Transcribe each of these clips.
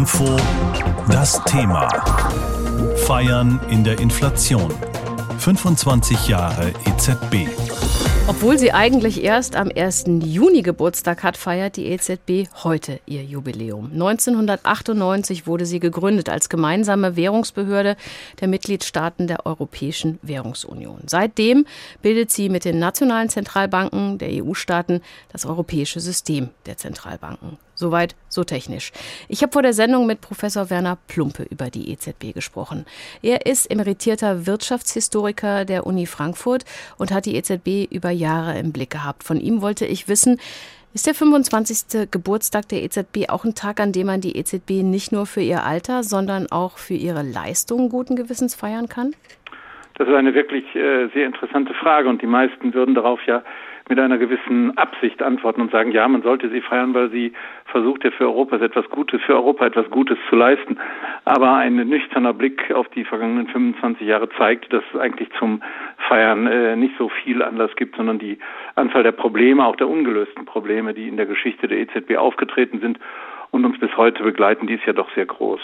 Info das Thema. Feiern in der Inflation. 25 Jahre EZB. Obwohl sie eigentlich erst am 1. Juni Geburtstag hat, feiert die EZB heute ihr Jubiläum. 1998 wurde sie gegründet als gemeinsame Währungsbehörde der Mitgliedstaaten der Europäischen Währungsunion. Seitdem bildet sie mit den nationalen Zentralbanken der EU-Staaten das europäische System der Zentralbanken. Soweit, so technisch. Ich habe vor der Sendung mit Professor Werner Plumpe über die EZB gesprochen. Er ist emeritierter Wirtschaftshistoriker der Uni Frankfurt und hat die EZB über Jahre im Blick gehabt. Von ihm wollte ich wissen, ist der 25. Geburtstag der EZB auch ein Tag, an dem man die EZB nicht nur für ihr Alter, sondern auch für ihre Leistungen guten Gewissens feiern kann? Das ist eine wirklich äh, sehr interessante Frage und die meisten würden darauf ja mit einer gewissen Absicht antworten und sagen, ja, man sollte sie feiern, weil sie versucht ja für Europa etwas Gutes, für Europa etwas Gutes zu leisten. Aber ein nüchterner Blick auf die vergangenen 25 Jahre zeigt, dass es eigentlich zum Feiern äh, nicht so viel Anlass gibt, sondern die Anzahl der Probleme, auch der ungelösten Probleme, die in der Geschichte der EZB aufgetreten sind und uns bis heute begleiten, die ist ja doch sehr groß.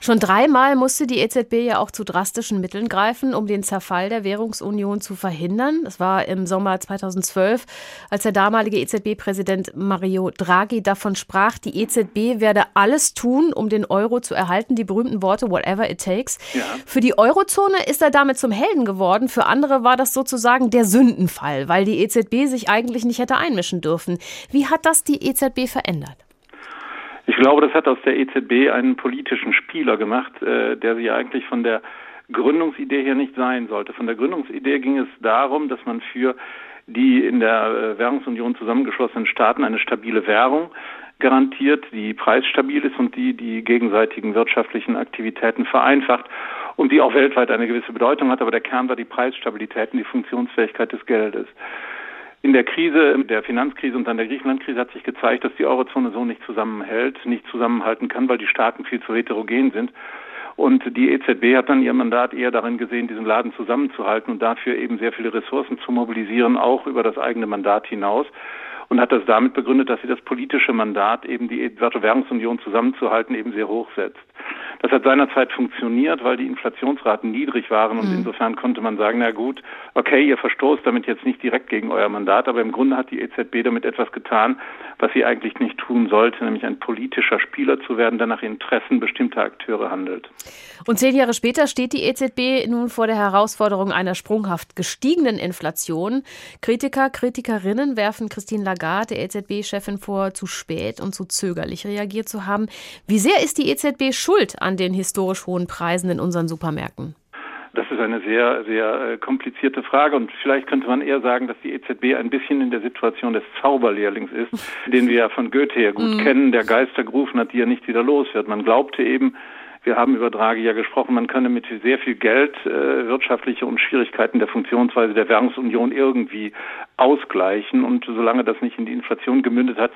Schon dreimal musste die EZB ja auch zu drastischen Mitteln greifen, um den Zerfall der Währungsunion zu verhindern. Das war im Sommer 2012, als der damalige EZB-Präsident Mario Draghi davon sprach, die EZB werde alles tun, um den Euro zu erhalten. Die berühmten Worte, whatever it takes. Ja. Für die Eurozone ist er damit zum Helden geworden. Für andere war das sozusagen der Sündenfall, weil die EZB sich eigentlich nicht hätte einmischen dürfen. Wie hat das die EZB verändert? Ich glaube, das hat aus der EZB einen politischen Spieler gemacht, äh, der sie eigentlich von der Gründungsidee her nicht sein sollte. Von der Gründungsidee ging es darum, dass man für die in der äh, Währungsunion zusammengeschlossenen Staaten eine stabile Währung garantiert, die preisstabil ist und die die gegenseitigen wirtschaftlichen Aktivitäten vereinfacht und die auch weltweit eine gewisse Bedeutung hat. Aber der Kern war die Preisstabilität und die Funktionsfähigkeit des Geldes. In der Krise, der Finanzkrise und dann der Griechenlandkrise hat sich gezeigt, dass die Eurozone so nicht zusammenhält, nicht zusammenhalten kann, weil die Staaten viel zu heterogen sind. Und die EZB hat dann ihr Mandat eher darin gesehen, diesen Laden zusammenzuhalten und dafür eben sehr viele Ressourcen zu mobilisieren, auch über das eigene Mandat hinaus und hat das damit begründet, dass sie das politische Mandat, eben die Währungsunion zusammenzuhalten, eben sehr hoch setzt. Das hat seinerzeit funktioniert, weil die Inflationsraten niedrig waren und mhm. insofern konnte man sagen, na gut, okay, ihr verstoßt damit jetzt nicht direkt gegen euer Mandat, aber im Grunde hat die EZB damit etwas getan, was sie eigentlich nicht tun sollte, nämlich ein politischer Spieler zu werden, der nach Interessen bestimmter Akteure handelt. Und zehn Jahre später steht die EZB nun vor der Herausforderung einer sprunghaft gestiegenen Inflation. Kritiker, Kritikerinnen werfen Christine Lagarde, der EZB-Chefin, vor, zu spät und zu zögerlich reagiert zu haben. Wie sehr ist die EZB schuld an den historisch hohen Preisen in unseren Supermärkten? Das ist eine sehr, sehr äh, komplizierte Frage und vielleicht könnte man eher sagen, dass die EZB ein bisschen in der Situation des Zauberlehrlings ist, den wir ja von Goethe her gut mm. kennen, der Geister gerufen hat, die er nicht wieder los wird. Man glaubte eben, wir haben über Draghi ja gesprochen, man könne mit sehr viel Geld äh, wirtschaftliche und Schwierigkeiten der Funktionsweise der Währungsunion irgendwie ausgleichen. Und solange das nicht in die Inflation gemündet hat,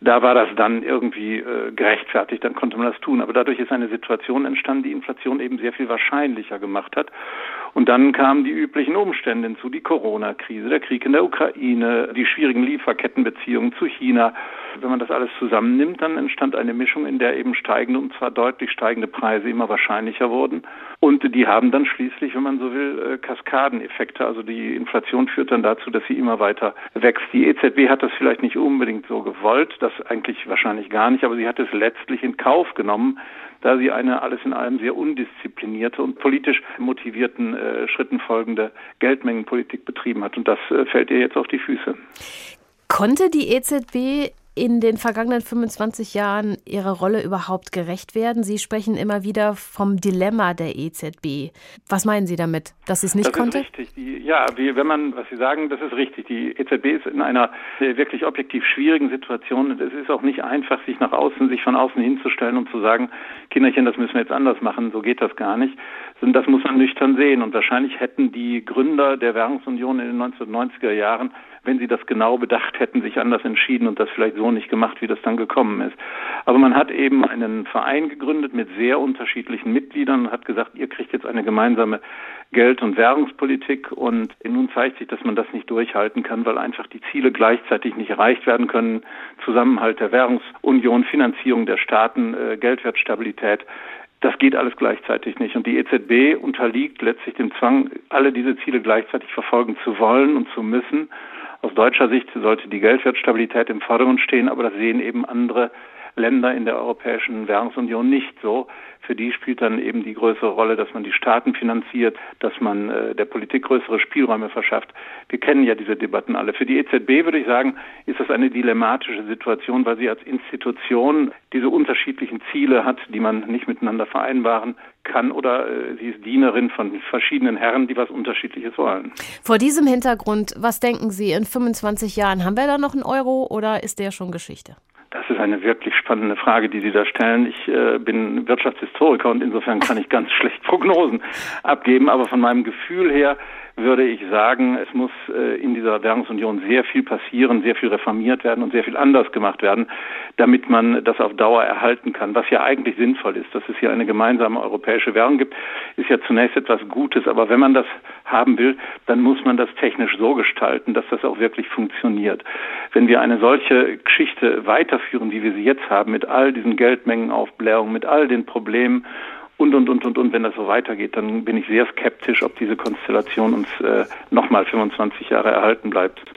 da war das dann irgendwie äh, gerechtfertigt, dann konnte man das tun. Aber dadurch ist eine Situation entstanden, die Inflation eben sehr viel wahrscheinlicher gemacht hat. Und dann kamen die üblichen Umstände hinzu, die Corona-Krise, der Krieg in der Ukraine, die schwierigen Lieferkettenbeziehungen zu China. Wenn man das alles zusammennimmt, dann entstand eine Mischung, in der eben steigende und zwar deutlich steigende Preise immer wahrscheinlicher wurden. Und die haben dann schließlich, wenn man so will, äh, Kaskadeneffekte. Also die Inflation führt dann dazu, dass sie immer weiter wächst. Die EZB hat das vielleicht nicht unbedingt so gewollt, das eigentlich wahrscheinlich gar nicht, aber sie hat es letztlich in Kauf genommen, da sie eine alles in allem sehr undisziplinierte und politisch motivierten äh, Schritten folgende Geldmengenpolitik betrieben hat. Und das äh, fällt ihr jetzt auf die Füße. Konnte die EZB in den vergangenen 25 Jahren Ihrer Rolle überhaupt gerecht werden? Sie sprechen immer wieder vom Dilemma der EZB. Was meinen Sie damit, dass sie es nicht das konnte? Ist richtig. Die, ja, wie, wenn man, was Sie sagen, das ist richtig. Die EZB ist in einer wirklich objektiv schwierigen Situation und es ist auch nicht einfach, sich nach außen, sich von außen hinzustellen und zu sagen, Kinderchen, das müssen wir jetzt anders machen. So geht das gar nicht. Das muss man nüchtern sehen. Und wahrscheinlich hätten die Gründer der Währungsunion in den 1990er Jahren wenn sie das genau bedacht hätten, sich anders entschieden und das vielleicht so nicht gemacht, wie das dann gekommen ist. Aber man hat eben einen Verein gegründet mit sehr unterschiedlichen Mitgliedern und hat gesagt, ihr kriegt jetzt eine gemeinsame Geld- und Währungspolitik und nun zeigt sich, dass man das nicht durchhalten kann, weil einfach die Ziele gleichzeitig nicht erreicht werden können. Zusammenhalt der Währungsunion, Finanzierung der Staaten, äh, Geldwertstabilität. Das geht alles gleichzeitig nicht. Und die EZB unterliegt letztlich dem Zwang, alle diese Ziele gleichzeitig verfolgen zu wollen und zu müssen. Aus deutscher Sicht sollte die Geldwertstabilität im Vordergrund stehen, aber das sehen eben andere Länder in der Europäischen Währungsunion nicht so. Für die spielt dann eben die größere Rolle, dass man die Staaten finanziert, dass man äh, der Politik größere Spielräume verschafft. Wir kennen ja diese Debatten alle. Für die EZB würde ich sagen, ist das eine dilemmatische Situation, weil sie als Institution diese unterschiedlichen Ziele hat, die man nicht miteinander vereinbaren kann oder äh, sie ist Dienerin von verschiedenen Herren, die was Unterschiedliches wollen. Vor diesem Hintergrund, was denken Sie, in 25 Jahren haben wir da noch einen Euro oder ist der schon Geschichte? Das ist eine wirklich spannende Frage, die Sie da stellen. Ich äh, bin Wirtschaftshistoriker und insofern kann ich ganz schlecht Prognosen abgeben, aber von meinem Gefühl her würde ich sagen, es muss äh, in dieser Währungsunion sehr viel passieren, sehr viel reformiert werden und sehr viel anders gemacht werden, damit man das auf Dauer erhalten kann. Was ja eigentlich sinnvoll ist, dass es hier eine gemeinsame europäische Währung gibt, ist ja zunächst etwas Gutes. Aber wenn man das haben will, dann muss man das technisch so gestalten, dass das auch wirklich funktioniert. Wenn wir eine solche Geschichte weiterführen, wie wir sie jetzt haben, mit all diesen Geldmengenaufblähungen, mit all den Problemen und, und, und, und, und. Wenn das so weitergeht, dann bin ich sehr skeptisch, ob diese Konstellation uns äh, nochmal 25 Jahre erhalten bleibt.